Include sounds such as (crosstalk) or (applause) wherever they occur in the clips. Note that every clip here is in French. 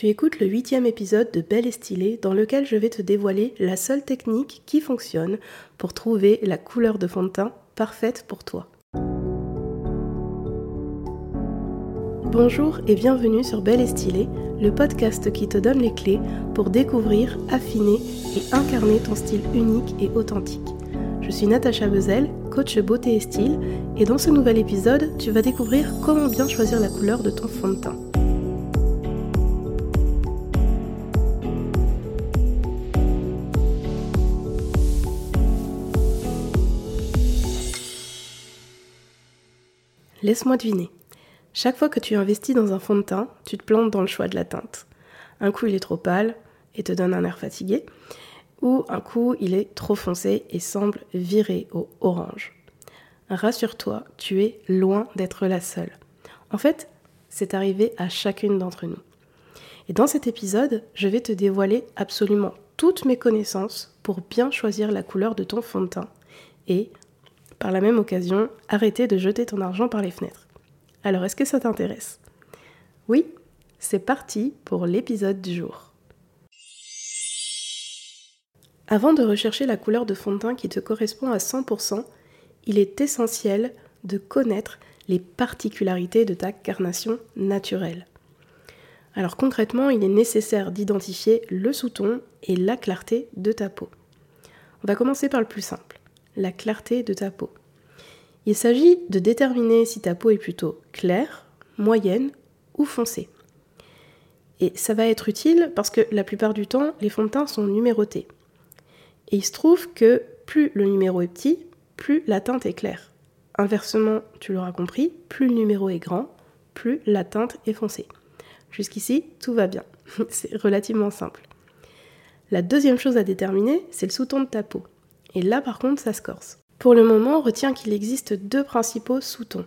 Tu écoutes le huitième épisode de Belle et Stylée dans lequel je vais te dévoiler la seule technique qui fonctionne pour trouver la couleur de fond de teint parfaite pour toi. Bonjour et bienvenue sur Belle et Stylée, le podcast qui te donne les clés pour découvrir, affiner et incarner ton style unique et authentique. Je suis Natacha Bezel, coach beauté et style, et dans ce nouvel épisode, tu vas découvrir comment bien choisir la couleur de ton fond de teint. Laisse-moi deviner. Chaque fois que tu investis dans un fond de teint, tu te plantes dans le choix de la teinte. Un coup, il est trop pâle et te donne un air fatigué, ou un coup, il est trop foncé et semble virer au orange. Rassure-toi, tu es loin d'être la seule. En fait, c'est arrivé à chacune d'entre nous. Et dans cet épisode, je vais te dévoiler absolument toutes mes connaissances pour bien choisir la couleur de ton fond de teint et par la même occasion, arrêter de jeter ton argent par les fenêtres. Alors, est-ce que ça t'intéresse? Oui C'est parti pour l'épisode du jour. Avant de rechercher la couleur de fond de teint qui te correspond à 100%, il est essentiel de connaître les particularités de ta carnation naturelle. Alors concrètement, il est nécessaire d'identifier le sous-ton et la clarté de ta peau. On va commencer par le plus simple la clarté de ta peau. Il s'agit de déterminer si ta peau est plutôt claire, moyenne ou foncée. Et ça va être utile parce que la plupart du temps, les fonds de teint sont numérotés. Et il se trouve que plus le numéro est petit, plus la teinte est claire. Inversement, tu l'auras compris, plus le numéro est grand, plus la teinte est foncée. Jusqu'ici, tout va bien. (laughs) c'est relativement simple. La deuxième chose à déterminer, c'est le sous-ton de ta peau. Et là, par contre, ça se corse. Pour le moment, retiens qu'il existe deux principaux sous-tons.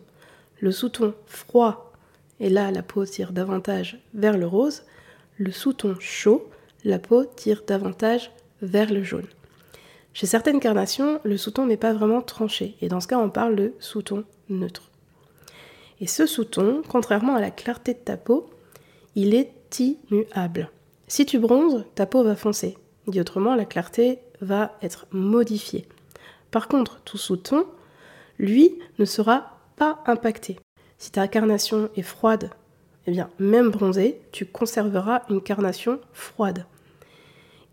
Le sous-ton froid, et là, la peau tire davantage vers le rose. Le sous-ton chaud, la peau tire davantage vers le jaune. Chez certaines carnations, le sous-ton n'est pas vraiment tranché, et dans ce cas, on parle de sous-ton neutre. Et ce sous-ton, contrairement à la clarté de ta peau, il est immuable. Si tu bronzes, ta peau va foncer. Dit autrement, la clarté va être modifié. Par contre, tout sous-ton, lui, ne sera pas impacté. Si ta carnation est froide, eh bien, même bronzée, tu conserveras une carnation froide.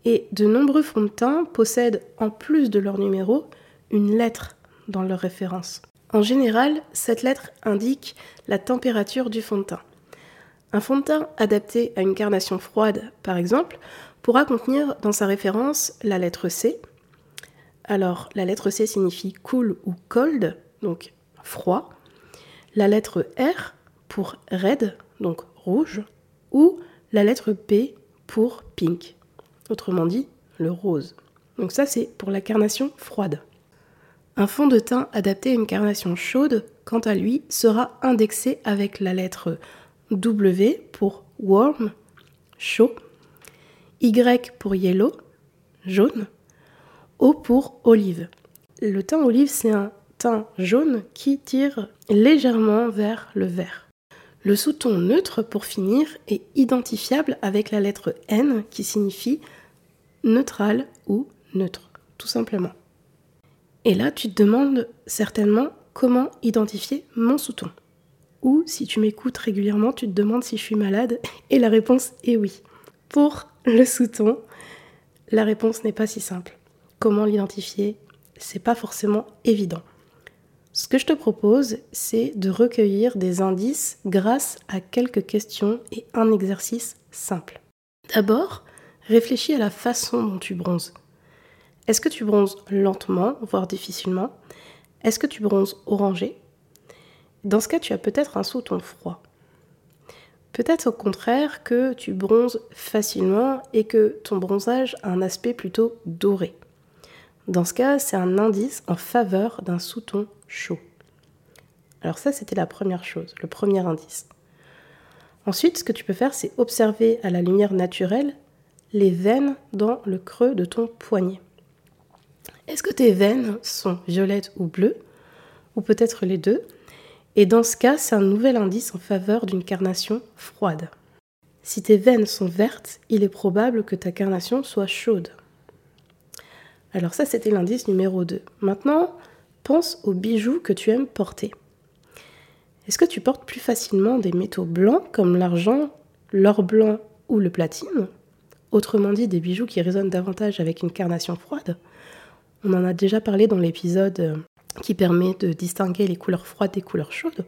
Et de nombreux fonds de teint possèdent, en plus de leur numéro, une lettre dans leur référence. En général, cette lettre indique la température du fond de teint. Un fond de teint adapté à une carnation froide, par exemple, pourra contenir dans sa référence la lettre C. Alors, la lettre C signifie cool ou cold, donc froid. La lettre R pour red, donc rouge. Ou la lettre P pour pink, autrement dit le rose. Donc ça, c'est pour la carnation froide. Un fond de teint adapté à une carnation chaude, quant à lui, sera indexé avec la lettre W pour warm, chaud, y pour yellow, jaune. O pour olive. Le teint olive, c'est un teint jaune qui tire légèrement vers le vert. Le sous-ton neutre, pour finir, est identifiable avec la lettre N qui signifie neutral ou neutre, tout simplement. Et là, tu te demandes certainement comment identifier mon sous-ton. Ou si tu m'écoutes régulièrement, tu te demandes si je suis malade, et la réponse est oui. Pour le sous-ton, la réponse n'est pas si simple. Comment l'identifier? C'est pas forcément évident. Ce que je te propose, c'est de recueillir des indices grâce à quelques questions et un exercice simple. D'abord, réfléchis à la façon dont tu bronzes. Est-ce que tu bronzes lentement, voire difficilement? Est-ce que tu bronzes orangé? Dans ce cas, tu as peut-être un sous-ton froid. Peut-être au contraire que tu bronzes facilement et que ton bronzage a un aspect plutôt doré. Dans ce cas, c'est un indice en faveur d'un sous-ton chaud. Alors ça, c'était la première chose, le premier indice. Ensuite, ce que tu peux faire, c'est observer à la lumière naturelle les veines dans le creux de ton poignet. Est-ce que tes veines sont violettes ou bleues Ou peut-être les deux? Et dans ce cas, c'est un nouvel indice en faveur d'une carnation froide. Si tes veines sont vertes, il est probable que ta carnation soit chaude. Alors ça, c'était l'indice numéro 2. Maintenant, pense aux bijoux que tu aimes porter. Est-ce que tu portes plus facilement des métaux blancs comme l'argent, l'or blanc ou le platine? Autrement dit, des bijoux qui résonnent davantage avec une carnation froide? On en a déjà parlé dans l'épisode euh, qui permet de distinguer les couleurs froides des couleurs chaudes.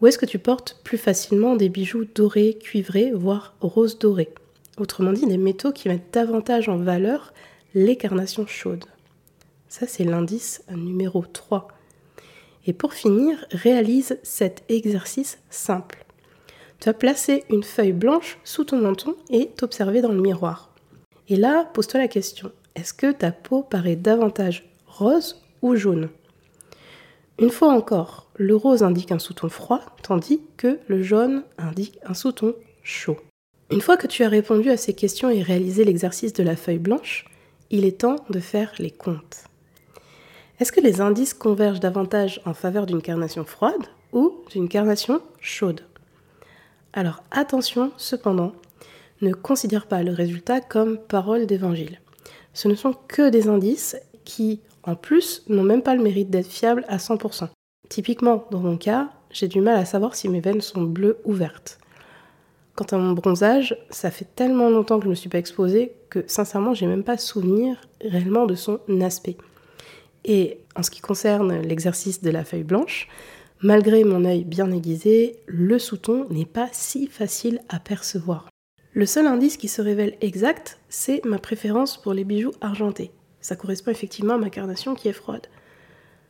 Ou est-ce que tu portes plus facilement des bijoux dorés, cuivrés, voire rose doré Autrement dit, des métaux qui mettent davantage en valeur les carnations chaudes. Ça, c'est l'indice numéro 3. Et pour finir, réalise cet exercice simple. Tu vas placer une feuille blanche sous ton menton et t'observer dans le miroir. Et là, pose-toi la question, est-ce que ta peau paraît davantage rose ou jaune Une fois encore, le rose indique un sous-ton froid, tandis que le jaune indique un sous-ton chaud. Une fois que tu as répondu à ces questions et réalisé l'exercice de la feuille blanche, il est temps de faire les comptes. Est-ce que les indices convergent davantage en faveur d'une carnation froide ou d'une carnation chaude? Alors attention cependant, ne considère pas le résultat comme parole d'évangile. Ce ne sont que des indices qui, en plus, n'ont même pas le mérite d'être fiables à 100%. Typiquement, dans mon cas, j'ai du mal à savoir si mes veines sont bleues ou vertes. Quant à mon bronzage, ça fait tellement longtemps que je ne me suis pas exposée que sincèrement, j'ai même pas souvenir réellement de son aspect. Et en ce qui concerne l'exercice de la feuille blanche, malgré mon œil bien aiguisé, le sous-ton n'est pas si facile à percevoir. Le seul indice qui se révèle exact, c'est ma préférence pour les bijoux argentés. Ça correspond effectivement à ma carnation qui est froide.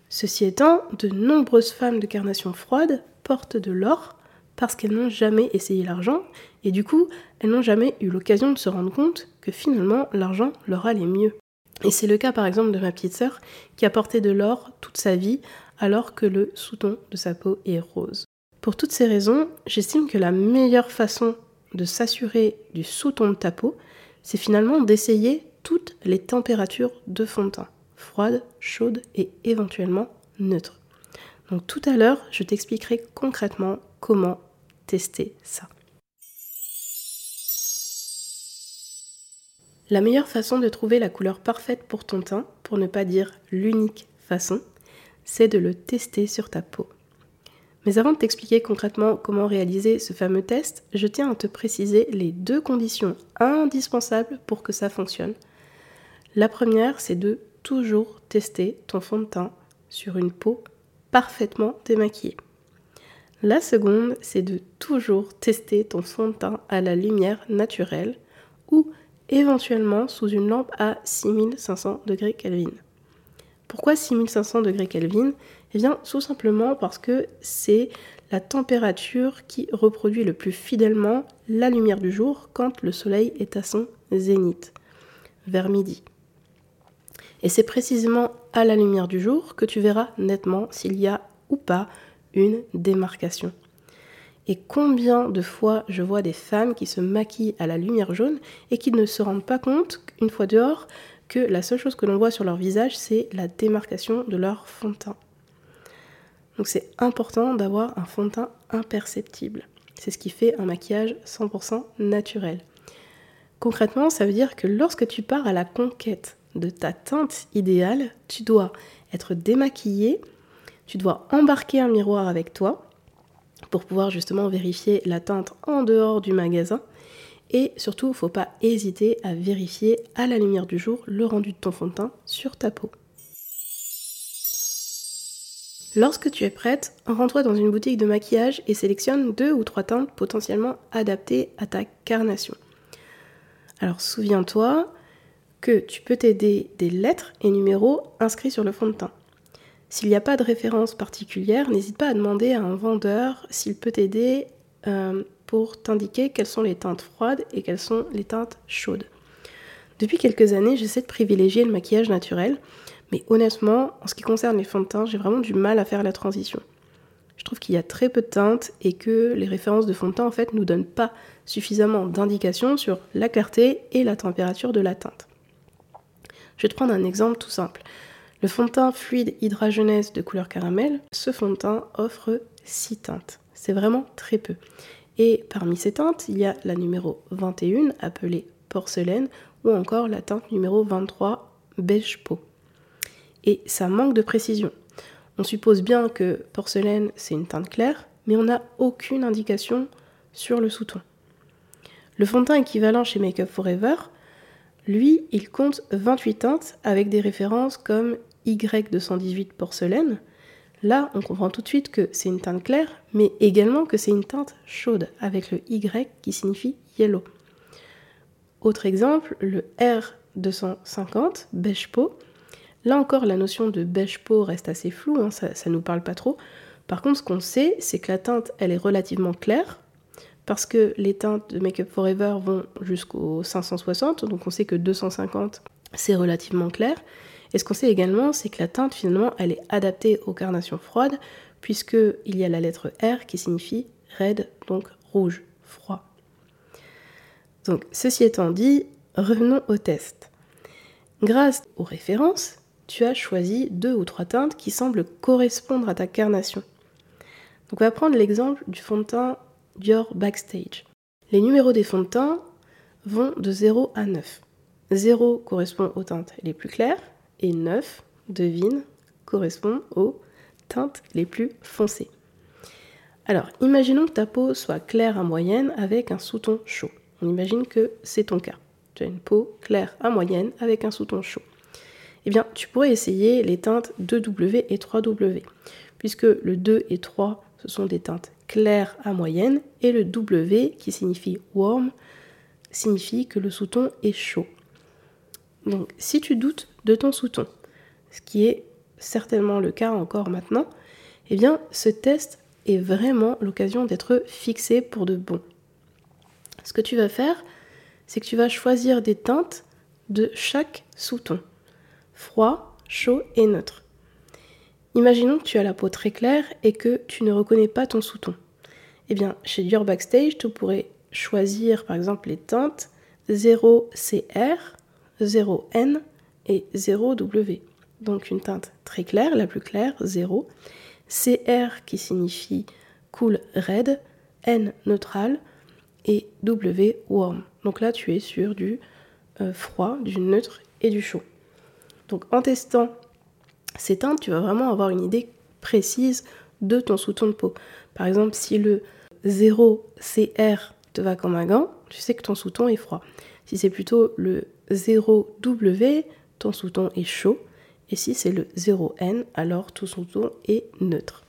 Ceci étant, de nombreuses femmes de carnation froide portent de l'or parce qu'elles n'ont jamais essayé l'argent et du coup, elles n'ont jamais eu l'occasion de se rendre compte que finalement l'argent leur allait mieux. Et c'est le cas par exemple de ma petite sœur qui a porté de l'or toute sa vie alors que le sous-ton de sa peau est rose. Pour toutes ces raisons, j'estime que la meilleure façon de s'assurer du sous-ton de ta peau, c'est finalement d'essayer toutes les températures de fond de teint, froide, chaude et éventuellement neutre. Donc tout à l'heure, je t'expliquerai concrètement comment tester ça. La meilleure façon de trouver la couleur parfaite pour ton teint, pour ne pas dire l'unique façon, c'est de le tester sur ta peau. Mais avant de t'expliquer concrètement comment réaliser ce fameux test, je tiens à te préciser les deux conditions indispensables pour que ça fonctionne. La première, c'est de toujours tester ton fond de teint sur une peau parfaitement démaquillée. La seconde, c'est de toujours tester ton fond de teint à la lumière naturelle ou éventuellement sous une lampe à 6500 degrés Kelvin. Pourquoi 6500 degrés Kelvin? Eh bien, tout simplement parce que c'est la température qui reproduit le plus fidèlement la lumière du jour quand le soleil est à son zénith, vers midi. Et c'est précisément à la lumière du jour que tu verras nettement s'il y a ou pas une démarcation. Et combien de fois je vois des femmes qui se maquillent à la lumière jaune et qui ne se rendent pas compte, une fois dehors, que la seule chose que l'on voit sur leur visage, c'est la démarcation de leur fond de teint. Donc c'est important d'avoir un fond de teint imperceptible. C'est ce qui fait un maquillage 100% naturel. Concrètement, ça veut dire que lorsque tu pars à la conquête de ta teinte idéale, tu dois être démaquillé, tu dois embarquer un miroir avec toi, pour pouvoir justement vérifier la teinte en dehors du magasin. Et surtout, il ne faut pas hésiter à vérifier à la lumière du jour le rendu de ton fond de teint sur ta peau. Lorsque tu es prête, rends-toi dans une boutique de maquillage et sélectionne deux ou trois teintes potentiellement adaptées à ta carnation. Alors souviens-toi que tu peux t'aider des lettres et numéros inscrits sur le fond de teint. S'il n'y a pas de référence particulière, n'hésite pas à demander à un vendeur s'il peut t'aider euh, pour t'indiquer quelles sont les teintes froides et quelles sont les teintes chaudes. Depuis quelques années, j'essaie de privilégier le maquillage naturel, mais honnêtement, en ce qui concerne les fonds de teint, j'ai vraiment du mal à faire la transition. Je trouve qu'il y a très peu de teintes et que les références de fond de teint en fait nous donnent pas suffisamment d'indications sur la clarté et la température de la teinte. Je vais te prendre un exemple tout simple. Le fond de teint fluide Hydra de couleur caramel, ce fond de teint offre 6 teintes. C'est vraiment très peu. Et parmi ces teintes, il y a la numéro 21 appelée porcelaine ou encore la teinte numéro 23 beige peau. Et ça manque de précision. On suppose bien que porcelaine c'est une teinte claire, mais on n'a aucune indication sur le sous-ton. Le fond de teint équivalent chez Make Up Forever, lui, il compte 28 teintes avec des références comme Y218 porcelaine. Là, on comprend tout de suite que c'est une teinte claire, mais également que c'est une teinte chaude avec le Y qui signifie yellow. Autre exemple, le R250 beige peau. Là encore, la notion de beige peau reste assez floue, hein, ça ne nous parle pas trop. Par contre, ce qu'on sait, c'est que la teinte, elle est relativement claire, parce que les teintes de Make Up Forever vont jusqu'au 560, donc on sait que 250, c'est relativement clair. Et ce qu'on sait également, c'est que la teinte, finalement, elle est adaptée aux carnations froides, puisqu'il y a la lettre R qui signifie red, donc rouge, froid. Donc, ceci étant dit, revenons au test. Grâce aux références, tu as choisi deux ou trois teintes qui semblent correspondre à ta carnation. Donc, on va prendre l'exemple du fond de teint Dior Backstage. Les numéros des fonds de teint vont de 0 à 9. 0 correspond aux teintes les plus claires et 9, devine, correspond aux teintes les plus foncées. Alors, imaginons que ta peau soit claire à moyenne avec un sous-ton chaud. On imagine que c'est ton cas. Tu as une peau claire à moyenne avec un sous-ton chaud. Eh bien, tu pourrais essayer les teintes 2W et 3W, puisque le 2 et 3, ce sont des teintes claires à moyenne, et le W, qui signifie warm, signifie que le sous-ton est chaud. Donc, si tu doutes de ton sous-ton, ce qui est certainement le cas encore maintenant, eh bien, ce test est vraiment l'occasion d'être fixé pour de bon. Ce que tu vas faire, c'est que tu vas choisir des teintes de chaque sous-ton. Froid, chaud et neutre. Imaginons que tu as la peau très claire et que tu ne reconnais pas ton sous-ton. Eh bien, chez Dior Backstage, tu pourrais choisir par exemple les teintes 0CR, 0N et 0W. Donc une teinte très claire, la plus claire, 0. CR qui signifie cool red, N neutral et W warm. Donc là tu es sur du euh, froid, du neutre et du chaud. Donc en testant teintes, tu vas vraiment avoir une idée précise de ton sous-ton de peau. Par exemple, si le 0CR te va comme un gant, tu sais que ton sous-ton est froid. Si c'est plutôt le 0W, ton sous-ton est chaud. Et si c'est le 0N, alors ton sous-ton est neutre.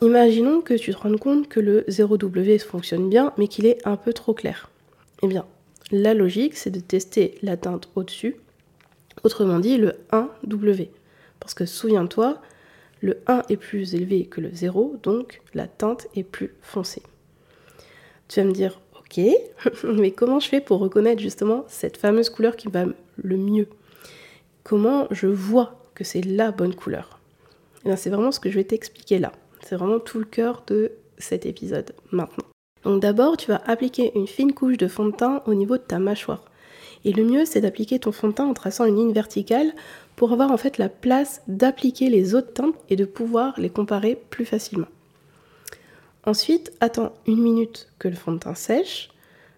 Imaginons que tu te rendes compte que le 0W fonctionne bien, mais qu'il est un peu trop clair. Eh bien, la logique, c'est de tester la teinte au-dessus, autrement dit le 1W. Parce que souviens-toi, le 1 est plus élevé que le 0, donc la teinte est plus foncée. Tu vas me dire, ok, (laughs) mais comment je fais pour reconnaître justement cette fameuse couleur qui va le mieux? Comment je vois que c'est la bonne couleur? Eh C'est vraiment ce que je vais t'expliquer là. C'est vraiment tout le cœur de cet épisode maintenant. Donc d'abord, tu vas appliquer une fine couche de fond de teint au niveau de ta mâchoire. Et le mieux, c'est d'appliquer ton fond de teint en traçant une ligne verticale pour avoir en fait la place d'appliquer les autres teintes et de pouvoir les comparer plus facilement. Ensuite, attends une minute que le fond de teint sèche.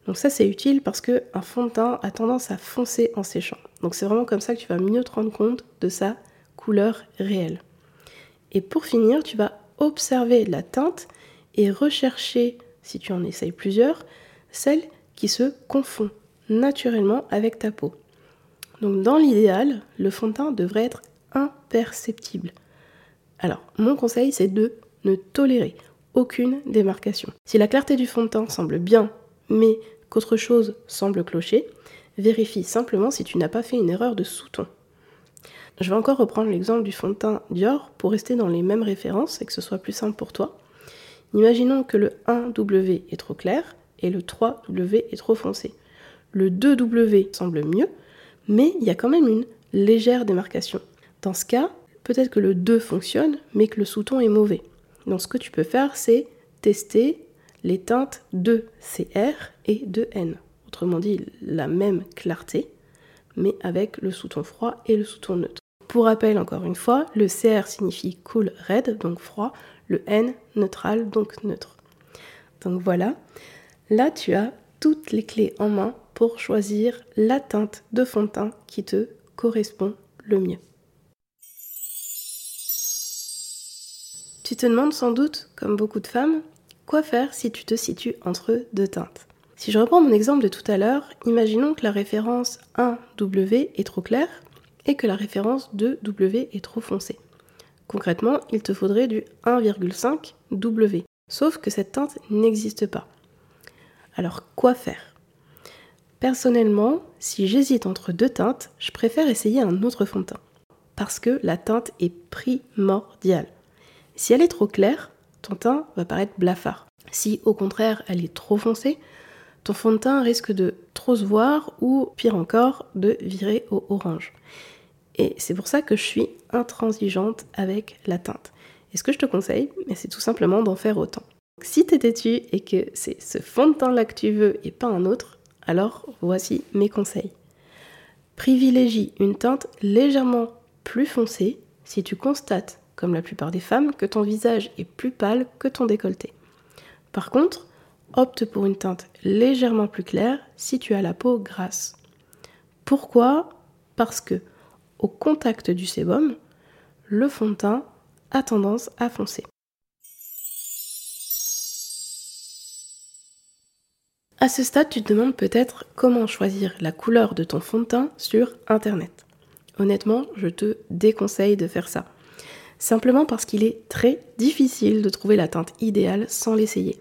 Donc ça, c'est utile parce qu'un fond de teint a tendance à foncer en séchant. Donc c'est vraiment comme ça que tu vas mieux te rendre compte de sa couleur réelle. Et pour finir, tu vas observer la teinte et rechercher, si tu en essayes plusieurs, celle qui se confond naturellement avec ta peau. Donc dans l'idéal, le fond de teint devrait être imperceptible. Alors, mon conseil, c'est de ne tolérer aucune démarcation. Si la clarté du fond de teint semble bien, mais qu'autre chose semble clocher, vérifie simplement si tu n'as pas fait une erreur de sous-ton. Je vais encore reprendre l'exemple du fond de teint Dior pour rester dans les mêmes références et que ce soit plus simple pour toi. Imaginons que le 1W est trop clair et le 3W est trop foncé. Le 2W semble mieux, mais il y a quand même une légère démarcation. Dans ce cas, peut-être que le 2 fonctionne, mais que le sous-ton est mauvais. Donc ce que tu peux faire, c'est tester les teintes de CR et de N. Autrement dit, la même clarté, mais avec le sous-ton froid et le sous-ton neutre. Pour rappel, encore une fois, le CR signifie cool red, donc froid, le N neutral, donc neutre. Donc voilà. Là, tu as toutes les clés en main pour choisir la teinte de fond de teint qui te correspond le mieux. Tu te demandes sans doute, comme beaucoup de femmes, quoi faire si tu te situes entre deux teintes. Si je reprends mon exemple de tout à l'heure, imaginons que la référence 1W est trop claire et que la référence 2W est trop foncée. Concrètement, il te faudrait du 1,5W, sauf que cette teinte n'existe pas. Alors quoi faire? Personnellement, si j'hésite entre deux teintes, je préfère essayer un autre fond de teint. Parce que la teinte est primordiale. Si elle est trop claire, ton teint va paraître blafard. Si au contraire elle est trop foncée, ton fond de teint risque de trop se voir ou pire encore de virer au orange. Et c'est pour ça que je suis intransigeante avec la teinte. Et ce que je te conseille, c'est tout simplement d'en faire autant. Si t'es têtu et que c'est ce fond de teint là que tu veux et pas un autre, alors voici mes conseils. Privilégie une teinte légèrement plus foncée si tu constates, comme la plupart des femmes, que ton visage est plus pâle que ton décolleté. Par contre, opte pour une teinte légèrement plus claire si tu as la peau grasse. Pourquoi? Parce que au contact du sébum, le fond de teint a tendance à foncer. À ce stade, tu te demandes peut-être comment choisir la couleur de ton fond de teint sur Internet. Honnêtement, je te déconseille de faire ça. Simplement parce qu'il est très difficile de trouver la teinte idéale sans l'essayer.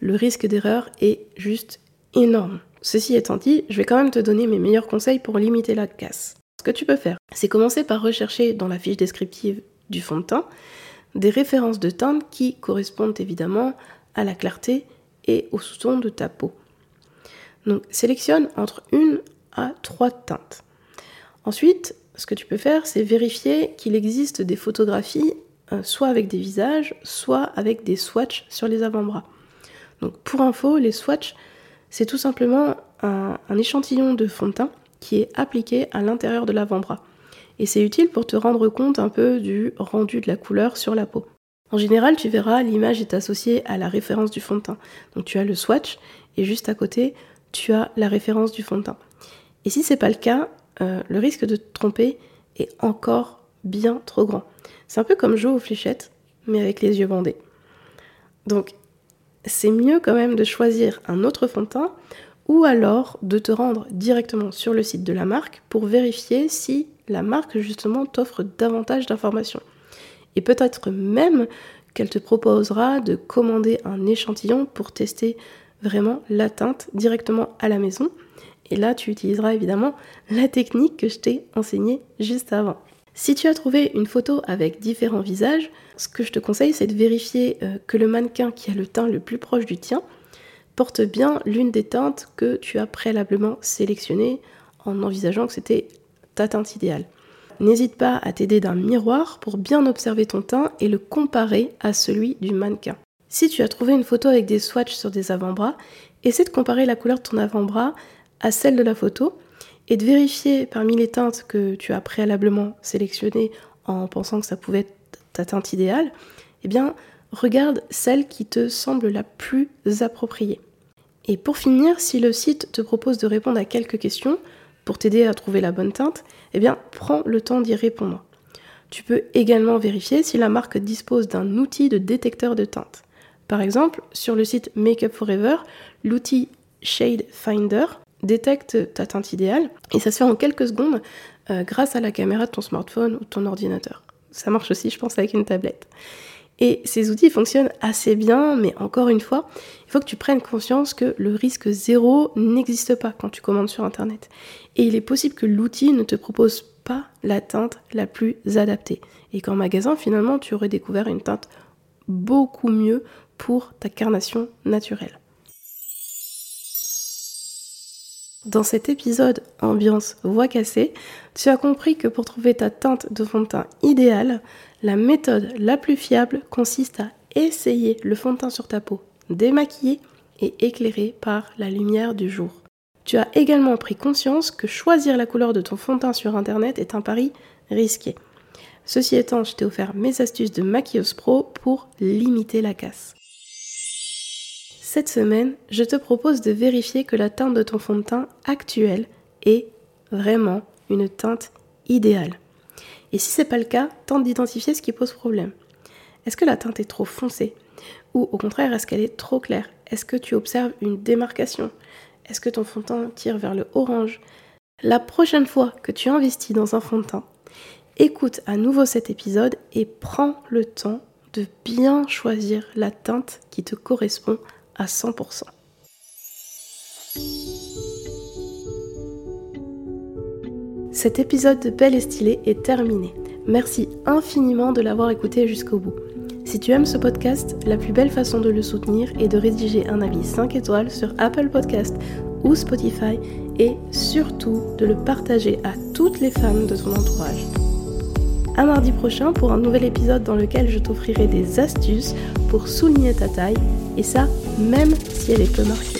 Le risque d'erreur est juste énorme. Ceci étant dit, je vais quand même te donner mes meilleurs conseils pour limiter la casse. Ce que tu peux faire, c'est commencer par rechercher dans la fiche descriptive du fond de teint des références de teintes qui correspondent évidemment à la clarté et au sous-ton de ta peau. Donc sélectionne entre une à trois teintes. Ensuite, ce que tu peux faire, c'est vérifier qu'il existe des photographies euh, soit avec des visages, soit avec des swatchs sur les avant-bras. Donc pour info, les swatchs, c'est tout simplement un, échantillon de fond de teint qui est appliqué à l'intérieur de l'avant-bras. Et c'est utile pour te rendre compte un peu du rendu de la couleur sur la peau. En général, tu verras, l'image est associée à la référence du fond de teint. Donc tu as le swatch et juste à côté, tu as la référence du fond de teint. Et si c'est pas le cas, euh, le risque de te tromper est encore bien trop grand. C'est un peu comme jouer aux fléchettes, mais avec les yeux bandés. Donc, c'est mieux quand même de choisir un autre fond de teint ou alors de te rendre directement sur le site de la marque pour vérifier si la marque justement t'offre davantage d'informations et peut-être même qu'elle te proposera de commander un échantillon pour tester vraiment la teinte directement à la maison. Et là, tu utiliseras évidemment la technique que je t'ai enseignée juste avant. Si tu as trouvé une photo avec différents visages, ce que je te conseille, c'est de vérifier euh, que le mannequin qui a le teint le plus proche du tien porte bien l'une des teintes que tu as préalablement sélectionnées en envisageant que c'était ta teinte idéale n'hésite pas à t'aider d'un miroir pour bien observer ton teint et le comparer à celui du mannequin. Si tu as trouvé une photo avec des swatchs sur des avant-bras, essaie de comparer la couleur de ton avant-bras à celle de la photo et de vérifier parmi les teintes que tu as préalablement sélectionnées en pensant que ça pouvait être ta teinte idéale, eh bien, regarde celle qui te semble la plus appropriée. Et pour finir, si le site te propose de répondre à quelques questions pour t'aider à trouver la bonne teinte, eh bien, prends le temps d'y répondre. Tu peux également vérifier si la marque dispose d'un outil de détecteur de teinte. Par exemple, sur le site Makeup Forever, l'outil Shade Finder détecte ta teinte idéale et ça se fait en quelques secondes euh, grâce à la caméra de ton smartphone ou de ton ordinateur. Ça marche aussi, je pense, avec une tablette. Et ces outils fonctionnent assez bien, mais encore une fois, il faut que tu prennes conscience que le risque zéro n'existe pas quand tu commandes sur Internet. Et il est possible que l'outil ne te propose pas la teinte la plus adaptée. Et qu'en magasin, finalement, tu aurais découvert une teinte beaucoup mieux pour ta carnation naturelle. Dans cet épisode ambiance voix cassée, tu as compris que pour trouver ta teinte de fond de teint idéale, la méthode la plus fiable consiste à essayer le fond de teint sur ta peau, démaquillé et éclairé par la lumière du jour. Tu as également pris conscience que choisir la couleur de ton fond de teint sur internet est un pari risqué. Ceci étant, je t'ai offert mes astuces de maquilleuse pro pour limiter la casse. Cette semaine, je te propose de vérifier que la teinte de ton fond de teint actuel est vraiment une teinte idéale. Et si ce n'est pas le cas, tente d'identifier ce qui pose problème. Est-ce que la teinte est trop foncée? Ou au contraire, est-ce qu'elle est trop claire? Est-ce que tu observes une démarcation? Est-ce que ton fond de teint tire vers le orange? La prochaine fois que tu investis dans un fond de teint, écoute à nouveau cet épisode et prends le temps de bien choisir la teinte qui te correspond à 100%. Cet épisode de Belle et Stylée est terminé. Merci infiniment de l'avoir écouté jusqu'au bout. Si tu aimes ce podcast, la plus belle façon de le soutenir est de rédiger un avis 5 étoiles sur Apple Podcast ou Spotify et surtout de le partager à toutes les femmes de ton entourage. À mardi prochain pour un nouvel épisode dans lequel je t'offrirai des astuces pour souligner ta taille et ça même si elle est peu marquée.